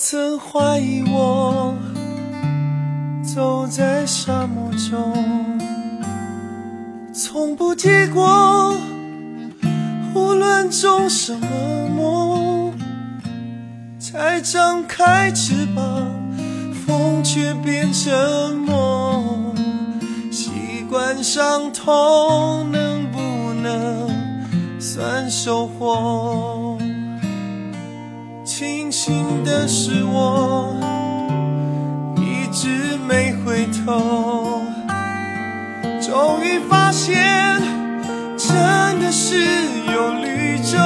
曾怀疑我走在沙漠中从不结果无论种什么梦才张开翅膀风却变沉默习惯伤痛能不能算收获？终于发现真的是有绿洲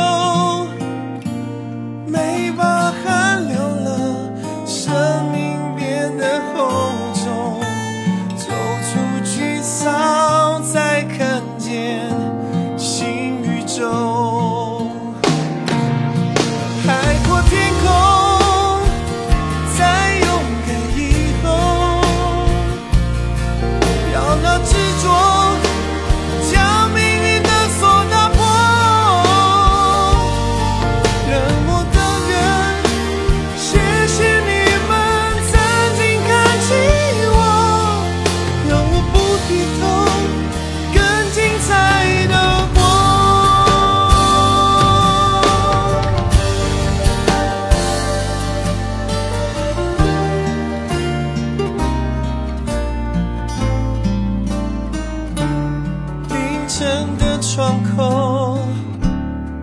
人的窗口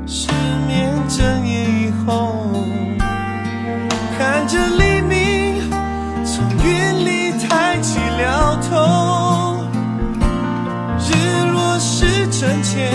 失眠整夜以后看着黎明从云里抬起了头。日落是真前